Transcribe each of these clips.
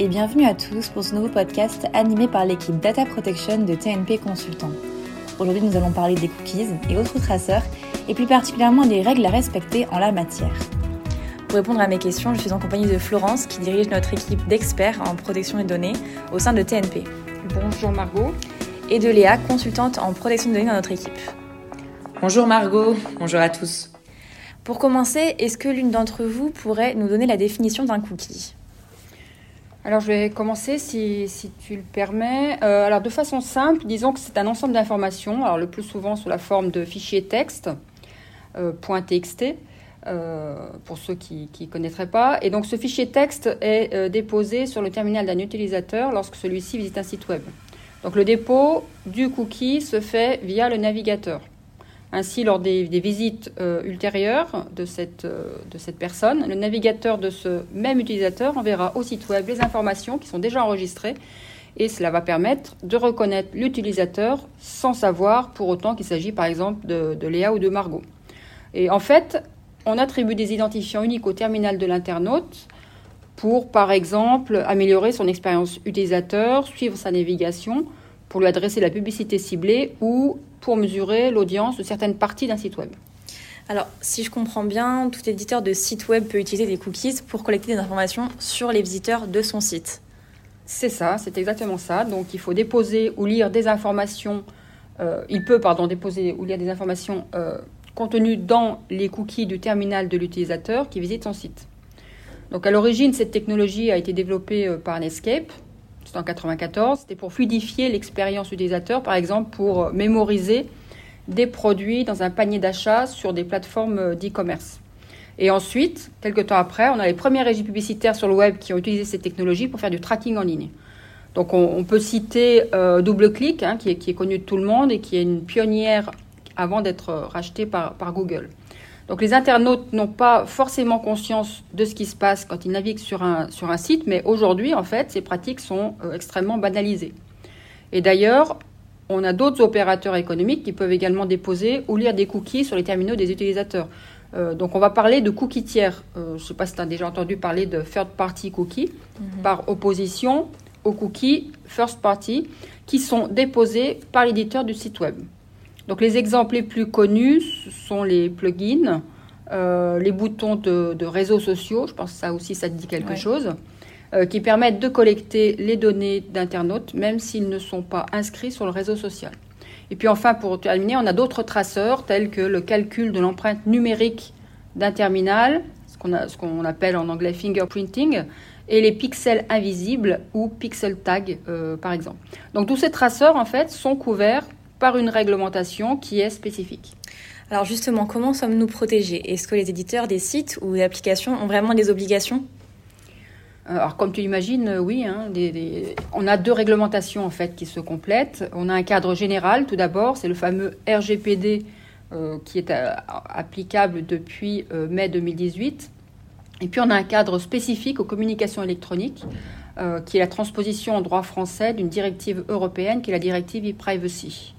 et bienvenue à tous pour ce nouveau podcast animé par l'équipe Data Protection de TNP Consultant. Aujourd'hui, nous allons parler des cookies et autres traceurs et plus particulièrement des règles à respecter en la matière. Pour répondre à mes questions, je suis en compagnie de Florence qui dirige notre équipe d'experts en protection des données au sein de TNP. Bonjour Margot. Et de Léa, consultante en protection des données dans notre équipe. Bonjour Margot, bonjour à tous. Pour commencer, est-ce que l'une d'entre vous pourrait nous donner la définition d'un cookie? Alors je vais commencer si, tu le permets. Euh, alors de façon simple, disons que c'est un ensemble d'informations, alors le plus souvent sous la forme de fichiers texte, euh, .txt, euh, pour ceux qui ne connaîtraient pas. Et donc ce fichier texte est déposé sur le terminal d'un utilisateur lorsque celui-ci visite un site web. Donc le dépôt du cookie se fait via le navigateur. Ainsi, lors des, visites euh, ultérieures de cette, euh, de cette personne, le navigateur de ce même utilisateur enverra au site web les informations qui sont déjà enregistrées et cela va permettre de reconnaître l'utilisateur sans savoir pour autant qu'il s'agit par exemple de, Léa ou de Margot. Et en fait, on attribue des identifiants uniques au terminal de l'internaute pour par exemple améliorer son expérience utilisateur, suivre sa navigation, pour lui adresser la publicité ciblée ou pour mesurer l'audience de certaines parties d'un site web. Alors, si je comprends bien, tout éditeur de site web peut utiliser des cookies pour collecter des informations sur les visiteurs de son site. C'est ça, c'est exactement ça. Donc, il faut déposer ou lire des informations. Euh, il peut, pardon, déposer ou lire des informations euh, contenues dans les cookies du terminal de l'utilisateur qui visite son site. Donc, à l'origine, cette technologie a été développée euh, par Netscape, c'était en 94. C'était pour fluidifier l'expérience utilisateur, par exemple pour mémoriser des produits dans un panier d'achat sur des plateformes d'e-commerce. Et ensuite, quelques temps après, on a les premières régies publicitaires sur le web qui ont utilisé cette technologie pour faire du tracking en ligne. Donc on, peut citer euh, DoubleClick, hein, qui, est, connu de tout le monde et qui est une pionnière avant d'être rachetée par, par Google. Donc les internautes n'ont pas forcément conscience de ce qui se passe quand ils naviguent sur un, sur un site, mais aujourd'hui, en fait, ces pratiques sont euh, extrêmement banalisées. Et d'ailleurs, on a d'autres opérateurs économiques qui peuvent également déposer ou lire des cookies sur les terminaux des utilisateurs. Euh, donc on va parler de cookies tiers. Euh, je ne sais pas si tu as déjà entendu parler de third party cookies, mhm. par opposition aux cookies first party, qui sont déposés par l'éditeur du site web. Donc les exemples les plus connus sont les plugins, euh, les boutons de, réseaux sociaux, je pense que ça aussi ça te dit quelque chose, euh, qui permettent de collecter les données d'internautes même s'ils ne sont pas inscrits sur le réseau social. Et puis enfin, pour terminer, on a d'autres traceurs tels que le calcul de l'empreinte numérique d'un terminal, ce qu'on appelle en anglais fingerprinting, et les pixels invisibles ou pixel tag, euh, par exemple. Donc tous ces traceurs, en fait, sont couverts par une réglementation qui est spécifique. Alors justement, comment sommes-nous protégés? Est-ce que les éditeurs des sites ou des applications ont vraiment des obligations? Euh, alors, comme tu l'imagines, euh, oui, hein, on a deux réglementations en fait qui se complètent. On a un cadre général, tout d'abord, c'est le fameux RGPD euh, qui est applicable depuis mai 2018. Et puis, on a un cadre spécifique aux communications électroniques, qui est la transposition en droit français d'une directive européenne, qui est la directive e-privacy.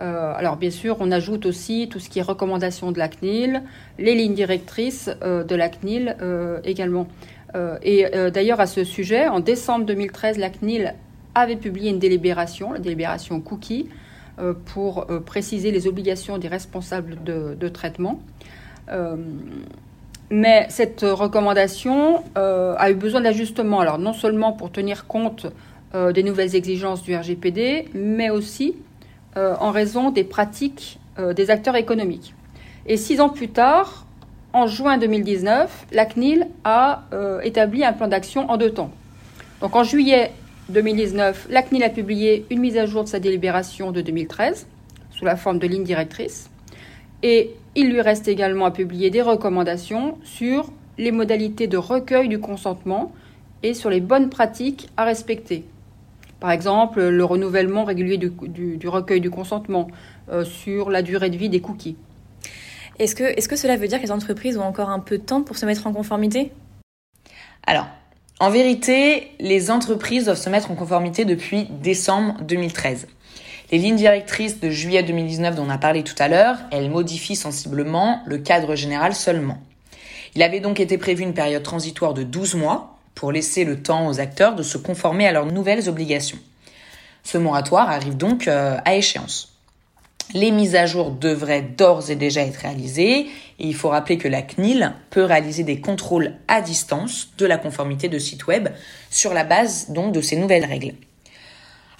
Euh, alors bien sûr, on ajoute aussi tout ce qui est recommandations de la CNIL, les lignes directrices euh, de la CNIL euh, également. et d'ailleurs à ce sujet, en décembre 2013, la CNIL avait publié une délibération, la délibération cookie, pour préciser les obligations des responsables de, traitement. mais cette recommandation a eu besoin d'ajustement, alors non seulement pour tenir compte des nouvelles exigences du RGPD, mais aussi euh, en raison des pratiques euh, des acteurs économiques. Et six ans plus tard, en juin 2019, la CNIL a euh, établi un plan d'action en deux temps. Donc en juillet 2019, la CNIL a publié une mise à jour de sa délibération de 2013 sous la forme de ligne directrice. Et il lui reste également à publier des recommandations sur les modalités de recueil du consentement et sur les bonnes pratiques à respecter. Par exemple, le renouvellement régulier du, recueil du consentement euh, sur la durée de vie des cookies. Est-ce que, est que cela veut dire que les entreprises ont encore un peu de temps pour se mettre en conformité? Alors, en vérité, les entreprises doivent se mettre en conformité depuis décembre 2013. Les lignes directrices de juillet 2019 dont on a parlé tout à l'heure, elles modifient sensiblement le cadre général seulement. Il avait donc été prévu une période transitoire de 12 mois pour laisser le temps aux acteurs de se conformer à leurs nouvelles obligations. Ce moratoire arrive donc euh, à échéance. Les mises à jour devraient d'ores et déjà être réalisées et il faut rappeler que la CNIL peut réaliser des contrôles à distance de la conformité de sites web sur la base donc de ces nouvelles règles.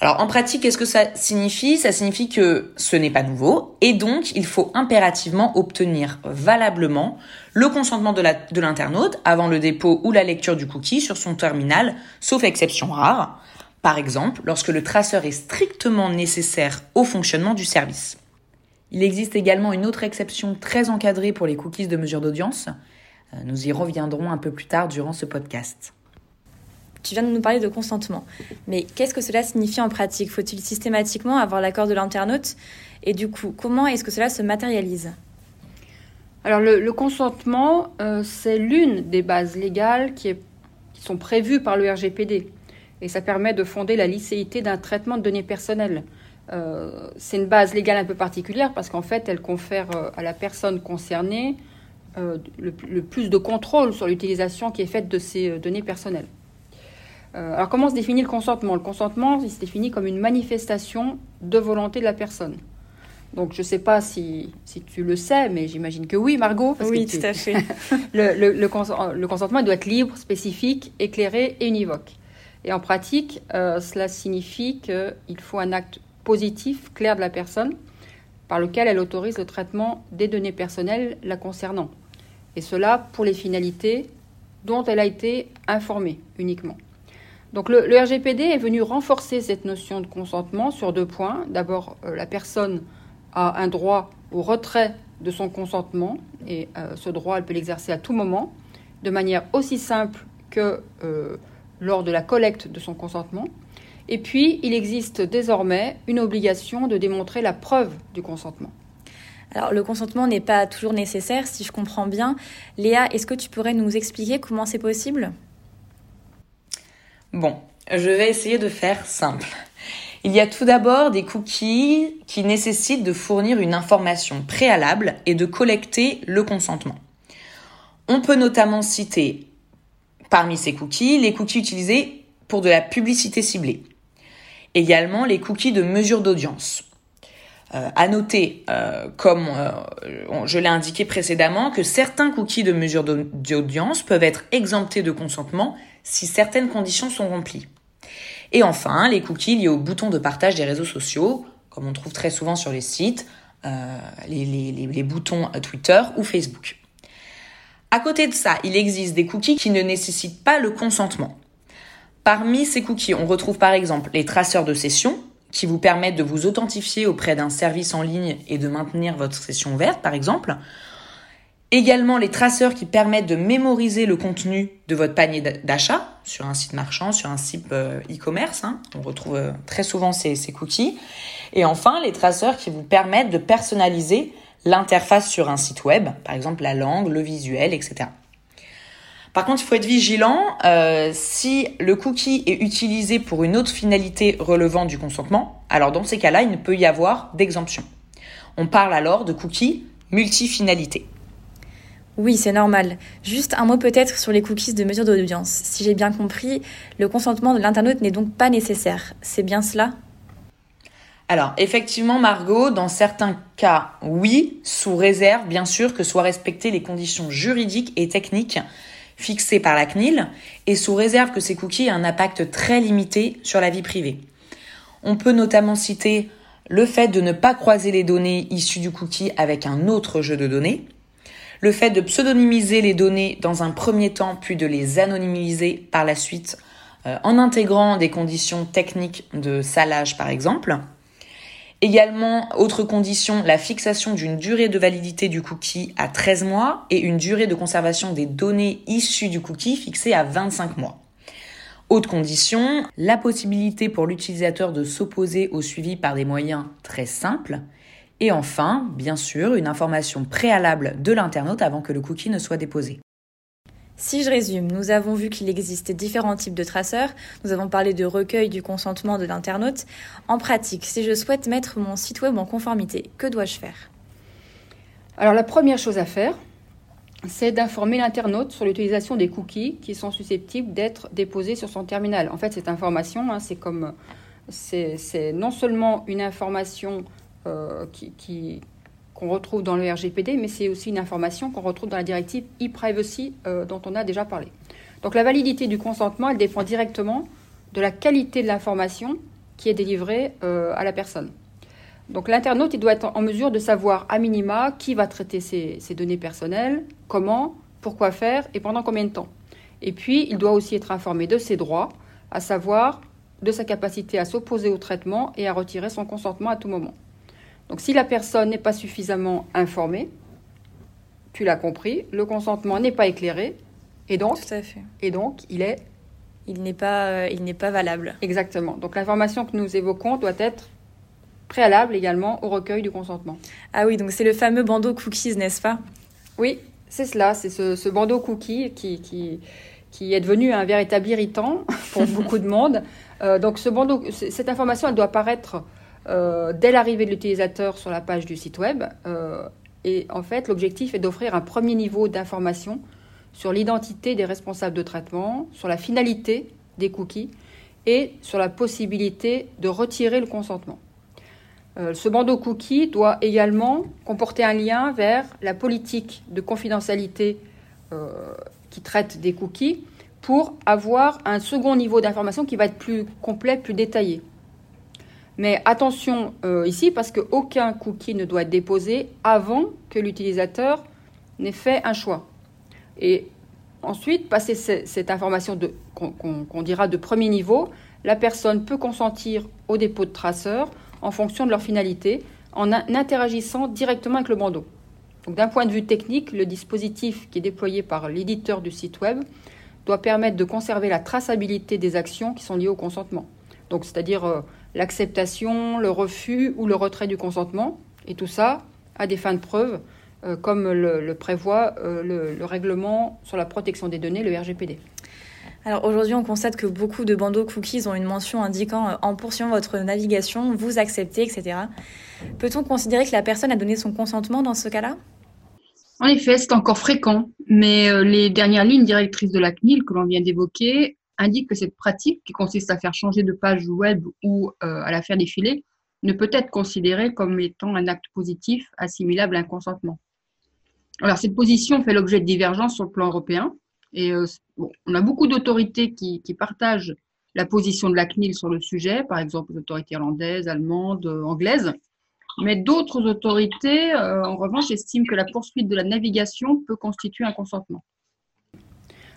Alors en pratique, qu'est-ce que ça signifie? Ça signifie que ce n'est pas nouveau et donc il faut impérativement obtenir valablement le consentement de l'internaute avant le dépôt ou la lecture du cookie sur son terminal, sauf exception rare. Par exemple, lorsque le traceur est strictement nécessaire au fonctionnement du service. Il existe également une autre exception très encadrée pour les cookies de mesure d'audience. Euh, nous y reviendrons un peu plus tard durant ce podcast. Tu viens de nous parler de consentement. Mais qu'est-ce que cela signifie en pratique? Faut-il systématiquement avoir l'accord de l'internaute? Et du coup, comment est-ce que cela se matérialise? Alors, le, consentement, euh, c'est l'une des bases légales qui, sont prévues par le RGPD. Et ça permet de fonder la licéité d'un traitement de données personnelles. Euh, c'est une base légale un peu particulière parce qu'en fait, elle confère euh, à la personne concernée le, plus de contrôle sur l'utilisation qui est faite de ces données personnelles. Euh, alors comment se définit le consentement? Le consentement, il se définit comme une manifestation de volonté de la personne. Donc je ne sais pas si, tu le sais, mais j'imagine que oui, Margot. oui, tout à fait. le, consentement doit être libre, spécifique, éclairé et univoque. Et en pratique, euh, cela signifie qu'il faut un acte positif, clair de la personne, par lequel elle autorise le traitement des données personnelles la concernant. Et cela pour les finalités dont elle a été informée uniquement. Donc le, RGPD est venu renforcer cette notion de consentement sur deux points. D'abord, euh, la personne a un droit au retrait de son consentement et euh, ce droit, elle peut l'exercer à tout moment, de manière aussi simple que euh, lors de la collecte de son consentement. Et puis, il existe désormais une obligation de démontrer la preuve du consentement. Alors, le consentement n'est pas toujours nécessaire, si je comprends bien. Léa, est-ce que tu pourrais nous expliquer comment c'est possible? Bon, je vais essayer de faire simple. Il y a tout d'abord des cookies qui nécessitent de fournir une information préalable et de collecter le consentement. On peut notamment citer parmi ces cookies les cookies utilisés pour de la publicité ciblée. Également les cookies de mesure d'audience. Euh, à noter, euh, comme euh, je l'ai indiqué précédemment, que certains cookies de mesure d'audience peuvent être exemptés de consentement si certaines conditions sont remplies. Et enfin, les cookies liés au bouton de partage des réseaux sociaux, comme on trouve très souvent sur les sites, euh, les, les, boutons Twitter ou Facebook. À côté de ça, il existe des cookies qui ne nécessitent pas le consentement. Parmi ces cookies, on retrouve par exemple les traceurs de session, qui vous permettent de vous authentifier auprès d'un service en ligne et de maintenir votre session ouverte, par exemple. Également les traceurs qui permettent de mémoriser le contenu de votre panier d'achat sur un site marchand, sur un site euh, e-commerce. Hein. On retrouve euh, très souvent ces, cookies. Et enfin, les traceurs qui vous permettent de personnaliser l'interface sur un site web, par exemple la langue, le visuel, etc. Par contre, il faut être vigilant. Euh, si le cookie est utilisé pour une autre finalité relevant du consentement, alors dans ces cas-là, il ne peut y avoir d'exemption. On parle alors de cookies multifinalité. Oui, c'est normal. Juste un mot peut-être sur les cookies de mesure d'audience. Si j'ai bien compris, le consentement de l'internaute n'est donc pas nécessaire. C'est bien cela? Alors, effectivement, Margot, dans certains cas, oui, sous réserve, bien sûr, que soient respectées les conditions juridiques et techniques fixées par la CNIL, et sous réserve que ces cookies aient un impact très limité sur la vie privée. On peut notamment citer le fait de ne pas croiser les données issues du cookie avec un autre jeu de données, le fait de pseudonymiser les données dans un premier temps, puis de les anonymiser par la suite, euh, en intégrant des conditions techniques de salage par exemple. Également, autre condition, la fixation d'une durée de validité du cookie à 13 mois et une durée de conservation des données issues du cookie fixée à 25 mois. Autre condition, la possibilité pour l'utilisateur de s'opposer au suivi par des moyens très simples et enfin, bien sûr, une information préalable de l'internaute avant que le cookie ne soit déposé. Si je résume, nous avons vu qu'il existe différents types de traceurs, nous avons parlé de recueil du consentement de l'internaute. En pratique, si je souhaite mettre mon site web en conformité, que dois-je faire? Alors la première chose à faire, c'est d'informer l'internaute sur l'utilisation des cookies qui sont susceptibles d'être déposés sur son terminal. En fait, cette information, hein, c'est comme c'est non seulement une information euh, qu'on retrouve dans le RGPD, mais c'est aussi une information qu'on retrouve dans la directive e-privacy euh, dont on a déjà parlé. Donc la validité du consentement, elle dépend directement de la qualité de l'information qui est délivrée euh, à la personne. Donc l'internaute, il doit être en mesure de savoir à minima qui va traiter ses, données personnelles, comment, pourquoi faire et pendant combien de temps. Et puis, il doit aussi être informé de ses droits, à savoir de sa capacité à s'opposer au traitement et à retirer son consentement à tout moment. Donc si la personne n'est pas suffisamment informée, tu l'as compris, le consentement n'est pas éclairé et donc, Et donc il est il n'est pas euh, il n'est pas valable. Exactement. Donc l'information que nous évoquons doit être préalable également au recueil du consentement. Ah oui, donc c'est le fameux bandeau cookies, n'est-ce pas? Oui, c'est cela, c'est ce, bandeau cookie qui, qui, qui, est devenu un véritable irritant pour beaucoup de monde. Euh, donc ce bandeau, cette information, elle doit apparaître euh, dès l'arrivée de l'utilisateur sur la page du site web. Euh, et en fait, l'objectif est d'offrir un premier niveau d'information sur l'identité des responsables de traitement, sur la finalité des cookies et sur la possibilité de retirer le consentement. Euh, ce bandeau cookie doit également comporter un lien vers la politique de confidentialité qui traite des cookies pour avoir un second niveau d'information qui va être plus complet, plus détaillé. Mais attention euh, ici, parce qu'aucun cookie ne doit être déposé avant que l'utilisateur n'ait fait un choix. Et ensuite, passer cette information qu'on dira de premier niveau, la personne peut consentir au dépôt de traceurs en fonction de leur finalité, en interagissant directement avec le bandeau. d'un point de vue technique, le dispositif qui est déployé par l'éditeur du site web doit permettre de conserver la traçabilité des actions qui sont liées au consentement. Donc, c'est-à-dire euh, l'acceptation, le refus ou le retrait du consentement, et tout ça à des fins de preuve, euh, comme le, prévoit euh, le, règlement sur la protection des données, le RGPD. Alors aujourd'hui, on constate que beaucoup de bandeaux cookies ont une mention indiquant euh, en poursuivant votre navigation, vous acceptez, etc. Peut-on considérer que la personne a donné son consentement dans ce cas-là? En effet, c'est encore fréquent, mais les dernières lignes directrices de la CNIL que l'on vient d'évoquer indique que cette pratique, qui consiste à faire changer de page web ou euh, à la faire défiler, ne peut être considérée comme étant un acte positif assimilable à un consentement. Alors, cette position fait l'objet de divergences sur le plan européen. Et euh, on a beaucoup d'autorités qui, partagent la position de la CNIL sur le sujet, par exemple les autorités irlandaises, allemandes, euh, anglaises. Mais d'autres autorités, en revanche, estiment que la poursuite de la navigation peut constituer un consentement.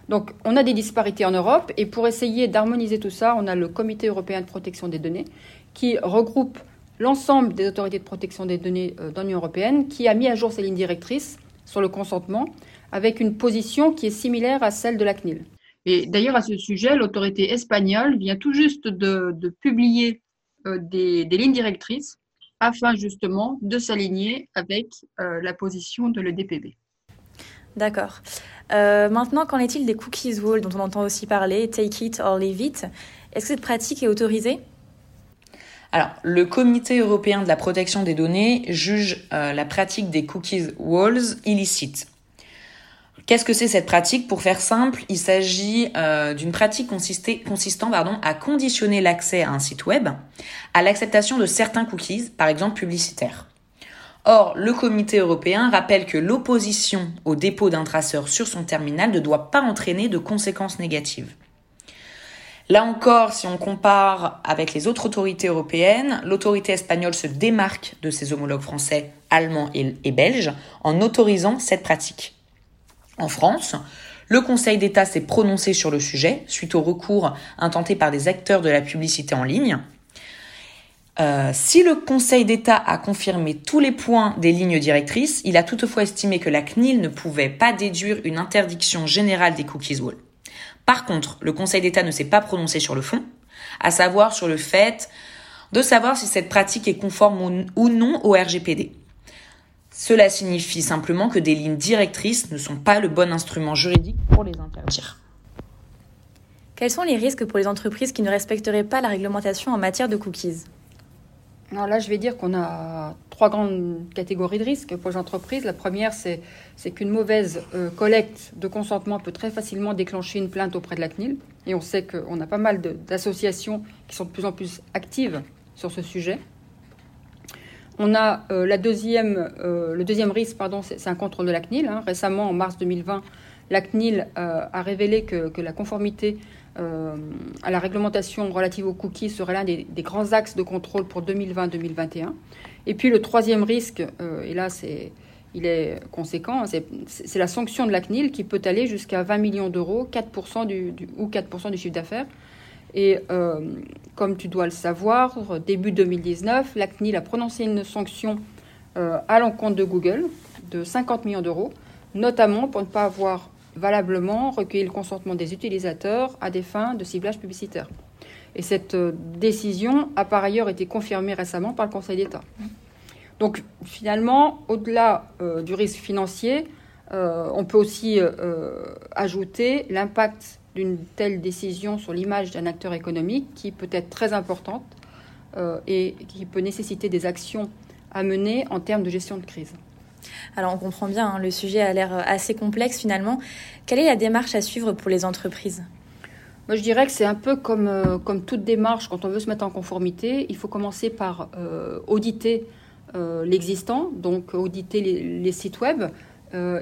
Donc, on a des disparités en Europe et pour essayer d'harmoniser tout ça, on a le Comité européen de protection des données qui regroupe l'ensemble des autorités de protection des données euh, dans l'Union européenne, qui a mis à jour ses lignes directrices sur le consentement avec une position qui est similaire à celle de la CNIL. Et d'ailleurs, à ce sujet, l'autorité espagnole vient tout juste de, publier euh, des, lignes directrices afin justement de s'aligner avec euh, la position de l'EDPB. D'accord. Euh, maintenant, qu'en est-il des cookies wall dont on entend aussi parler, take it or leave it? Est-ce que cette pratique est autorisée? Alors, le Comité européen de la protection des données juge euh, la pratique des cookies walls illicite. Qu'est-ce que c'est cette pratique? Pour faire simple, il s'agit euh, d'une pratique consistant pardon, à conditionner l'accès à un site web à l'acceptation de certains cookies, par exemple publicitaires. Or, le comité européen rappelle que l'opposition au dépôt d'un traceur sur son terminal ne doit pas entraîner de conséquences négatives. Là encore, si on compare avec les autres autorités européennes, l'autorité espagnole se démarque de ses homologues français, allemands et, belges en autorisant cette pratique. En France, le Conseil d'État s'est prononcé sur le sujet suite au recours intenté par des acteurs de la publicité en ligne. Euh, si le Conseil d'État a confirmé tous les points des lignes directrices, il a toutefois estimé que la CNIL ne pouvait pas déduire une interdiction générale des cookies wall. Par contre, le Conseil d'État ne s'est pas prononcé sur le fond, à savoir sur le fait de savoir si cette pratique est conforme ou non au RGPD. Cela signifie simplement que des lignes directrices ne sont pas le bon instrument juridique pour les interdire. Quels sont les risques pour les entreprises qui ne respecteraient pas la réglementation en matière de cookies? Alors là, je vais dire qu'on a trois grandes catégories de risques pour les entreprises. La première, c'est, qu'une mauvaise euh, collecte de consentement peut très facilement déclencher une plainte auprès de la CNIL. Et on sait qu'on a pas mal d'associations qui sont de plus en plus actives sur ce sujet. On a euh, la deuxième, euh, le deuxième risque, pardon, c'est, un contrôle de la CNIL. Hein. Récemment, en mars 2020, la CNIL a révélé que, que la conformité euh, à la réglementation relative aux cookies serait l'un des, grands axes de contrôle pour 2020-2021. Et puis le troisième risque, euh, et là il est conséquent, c'est, la sanction de la CNIL qui peut aller jusqu'à 20 millions d'euros, 4% du, ou 4% du chiffre d'affaires. Et euh, comme tu dois le savoir, début 2019, la CNIL a prononcé une sanction à l'encontre de Google de 50 millions d'euros, notamment pour ne pas avoir valablement recueillir le consentement des utilisateurs à des fins de ciblage publicitaire. Et cette euh, décision a par ailleurs été confirmée récemment par le Conseil d'État. Donc finalement, au-delà euh, du risque financier, euh, on peut aussi ajouter l'impact d'une telle décision sur l'image d'un acteur économique qui peut être très importante et qui peut nécessiter des actions à mener en termes de gestion de crise. Alors on comprend bien, hein, le sujet a l'air assez complexe finalement. Quelle est la démarche à suivre pour les entreprises? Moi, je dirais que c'est un peu comme, euh, comme toute démarche, quand on veut se mettre en conformité, il faut commencer par euh, auditer euh, l'existant, donc auditer les, sites web,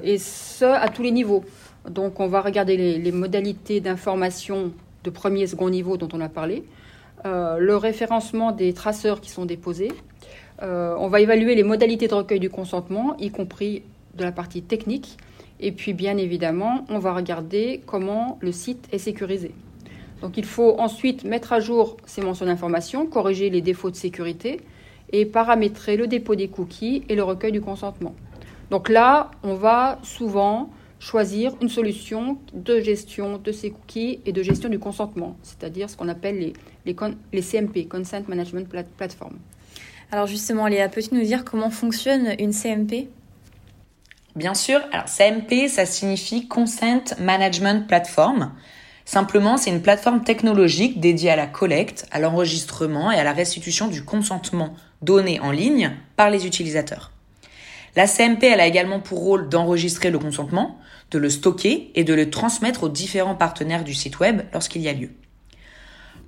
et ce, à tous les niveaux. Donc, on va regarder les, les modalités d'information de premier et second niveau dont on a parlé, le référencement des traceurs qui sont déposés, euh, on va évaluer les modalités de recueil du consentement, y compris de la partie technique. Et puis, bien évidemment, on va regarder comment le site est sécurisé. Donc, il faut ensuite mettre à jour ces mentions d'information, corriger les défauts de sécurité et paramétrer le dépôt des cookies et le recueil du consentement. Donc là, on va souvent choisir une solution de gestion de ces cookies et de gestion du consentement, c'est-à-dire ce qu'on appelle les, les, les, CMP, Consent Management Platform. Alors justement, Léa, peux-tu nous dire comment fonctionne une CMP Bien sûr, alors CMP, ça signifie Consent Management Platform. Simplement, c'est une plateforme technologique dédiée à la collecte, à l'enregistrement et à la restitution du consentement donné en ligne par les utilisateurs. La CMP, elle a également pour rôle d'enregistrer le consentement, de le stocker et de le transmettre aux différents partenaires du site web lorsqu'il y a lieu.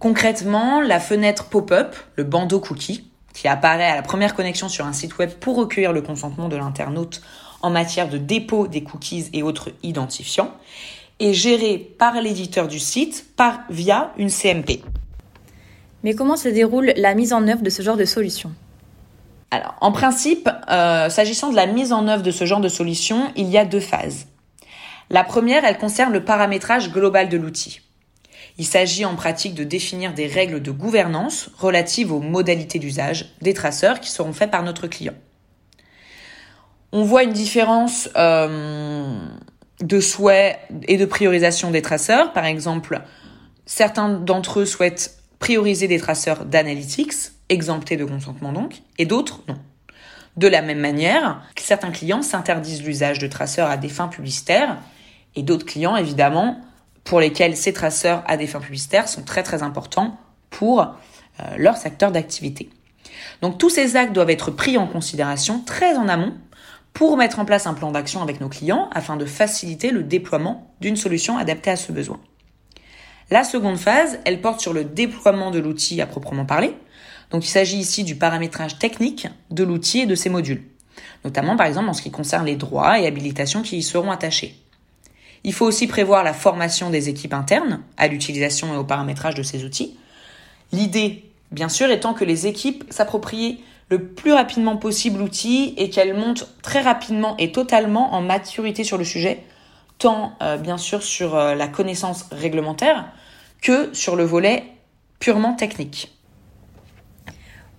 Concrètement, la fenêtre pop-up, le bandeau cookie, qui apparaît à la première connexion sur un site web pour recueillir le consentement de l'internaute en matière de dépôt des cookies et autres identifiants, est géré par l'éditeur du site par, via une CMP. Mais comment se déroule la mise en œuvre de ce genre de solution? Alors, en principe, euh, s'agissant de la mise en œuvre de ce genre de solution, il y a deux phases. La première, elle concerne le paramétrage global de l'outil. Il s'agit en pratique de définir des règles de gouvernance relatives aux modalités d'usage des traceurs qui seront faits par notre client. On voit une différence euh, de souhait et de priorisation des traceurs. Par exemple, certains d'entre eux souhaitent prioriser des traceurs d'analytics, exemptés de consentement donc, et d'autres non. De la même manière, certains clients s'interdisent l'usage de traceurs à des fins publicitaires, et d'autres clients, évidemment, pour lesquels ces traceurs à des fins publicitaires sont très très importants pour euh, leur secteur d'activité. Donc tous ces actes doivent être pris en considération très en amont pour mettre en place un plan d'action avec nos clients afin de faciliter le déploiement d'une solution adaptée à ce besoin. La seconde phase, elle porte sur le déploiement de l'outil à proprement parler. Donc il s'agit ici du paramétrage technique de l'outil et de ses modules, notamment par exemple en ce qui concerne les droits et habilitations qui y seront attachés. Il faut aussi prévoir la formation des équipes internes à l'utilisation et au paramétrage de ces outils. L'idée, bien sûr, étant que les équipes s'approprient le plus rapidement possible l'outil et qu'elles montent très rapidement et totalement en maturité sur le sujet, tant euh, bien sûr sur euh, la connaissance réglementaire que sur le volet purement technique.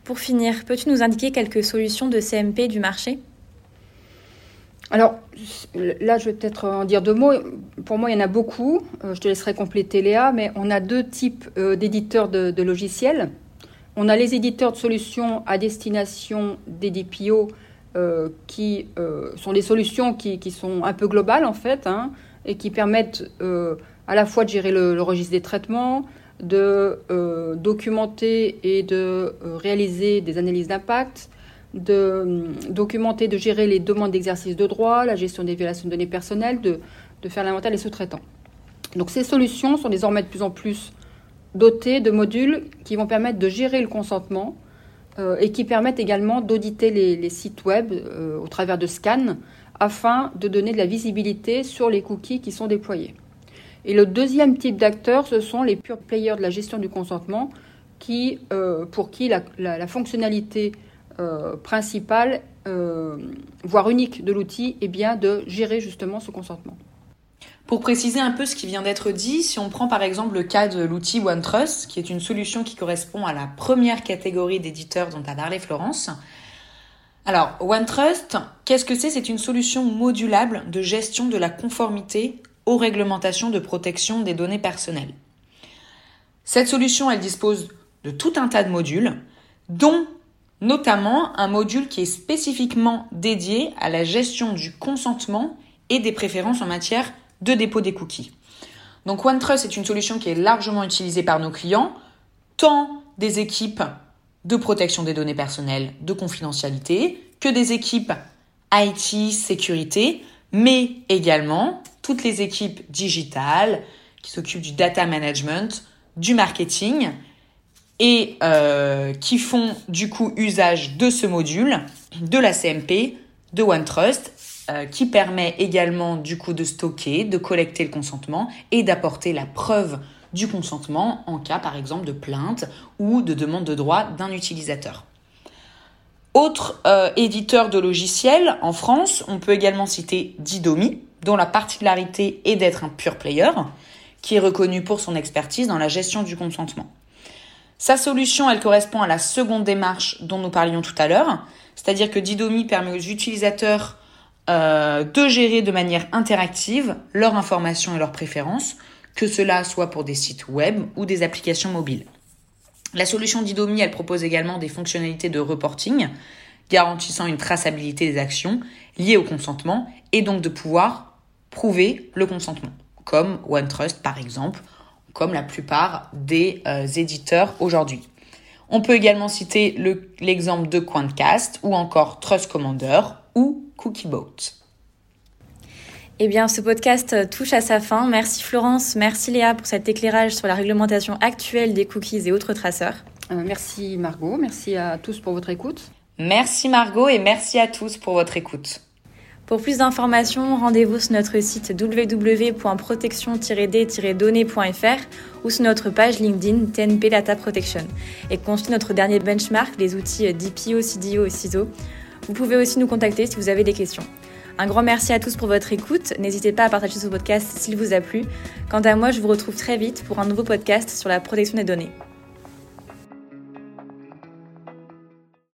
Pour finir, peux-tu nous indiquer quelques solutions de CMP du marché? Alors là, je vais peut-être en dire deux mots. Pour moi, il y en a beaucoup. Euh, je te laisserai compléter Léa, mais on a deux types euh, d'éditeurs de, logiciels. On a les éditeurs de solutions à destination des DPO euh, qui sont des solutions qui, sont un peu globales en fait hein, et qui permettent à la fois de gérer le, registre des traitements, de documenter et de réaliser des analyses d'impact, de euh, documenter, de gérer les demandes d'exercice de droit, la gestion des violations de données personnelles, de, de faire l'inventaire des sous-traitants. Donc ces solutions sont désormais de plus en plus dotées de modules qui vont permettre de gérer le consentement et qui permettent également d'auditer les, sites web au travers de scans afin de donner de la visibilité sur les cookies qui sont déployés. Et le deuxième type d'acteurs, ce sont les pure players de la gestion du consentement, qui, euh, pour qui la, fonctionnalité euh, euh, voire unique de l'outil, est bien de gérer justement ce consentement. Pour préciser un peu ce qui vient d'être dit, si on prend par exemple le cas de l'outil OneTrust, qui est une solution qui correspond à la première catégorie d'éditeurs dont a parlé Florence, alors, OneTrust, qu'est-ce que c'est? C'est une solution modulable de gestion de la conformité aux réglementations de protection des données personnelles. Cette solution, elle dispose de tout un tas de modules, dont notamment un module qui est spécifiquement dédié à la gestion du consentement et des préférences en matière de dépôt des cookies. Donc OneTrust est une solution qui est largement utilisée par nos clients, tant des équipes de protection des données personnelles, de confidentialité, que des équipes IT, sécurité, mais également toutes les équipes digitales qui s'occupent du data management, du marketing et euh, qui font du coup usage de ce module, de la CMP, de OneTrust, euh, qui permet également du coup de stocker, de collecter le consentement et d'apporter la preuve du consentement en cas par exemple de plainte ou de demande de droit d'un utilisateur. Autre euh, éditeur de logiciels en France, on peut également citer Didomi, dont la particularité est d'être un pure player, qui est reconnu pour son expertise dans la gestion du consentement. Sa solution, elle correspond à la seconde démarche dont nous parlions tout à l'heure, c'est-à-dire que Didomi permet aux utilisateurs euh, de gérer de manière interactive leurs informations et leurs préférences, que cela soit pour des sites web ou des applications mobiles. La solution d'Idomi, elle propose également des fonctionnalités de reporting, garantissant une traçabilité des actions liées au consentement et donc de pouvoir prouver le consentement, comme OneTrust par exemple, comme la plupart des euh, éditeurs aujourd'hui. On peut également citer l'exemple de Quantcast ou encore Trust Commander ou Cookiebot. Eh bien, ce podcast touche à sa fin. Merci Florence, merci Léa pour cet éclairage sur la réglementation actuelle des cookies et autres traceurs. Euh, merci Margot, merci à tous pour votre écoute. Merci Margot et merci à tous pour votre écoute. Pour plus d'informations, rendez-vous sur notre site www.protection-d-données.fr ou sur notre page LinkedIn TNP Data Protection et consultez notre dernier benchmark, les outils DPO, CDO et CISO. Vous pouvez aussi nous contacter si vous avez des questions. Un grand merci à tous pour votre écoute. N'hésitez pas à partager ce podcast s'il vous a plu. Quant à moi, je vous retrouve très vite pour un nouveau podcast sur la protection des données.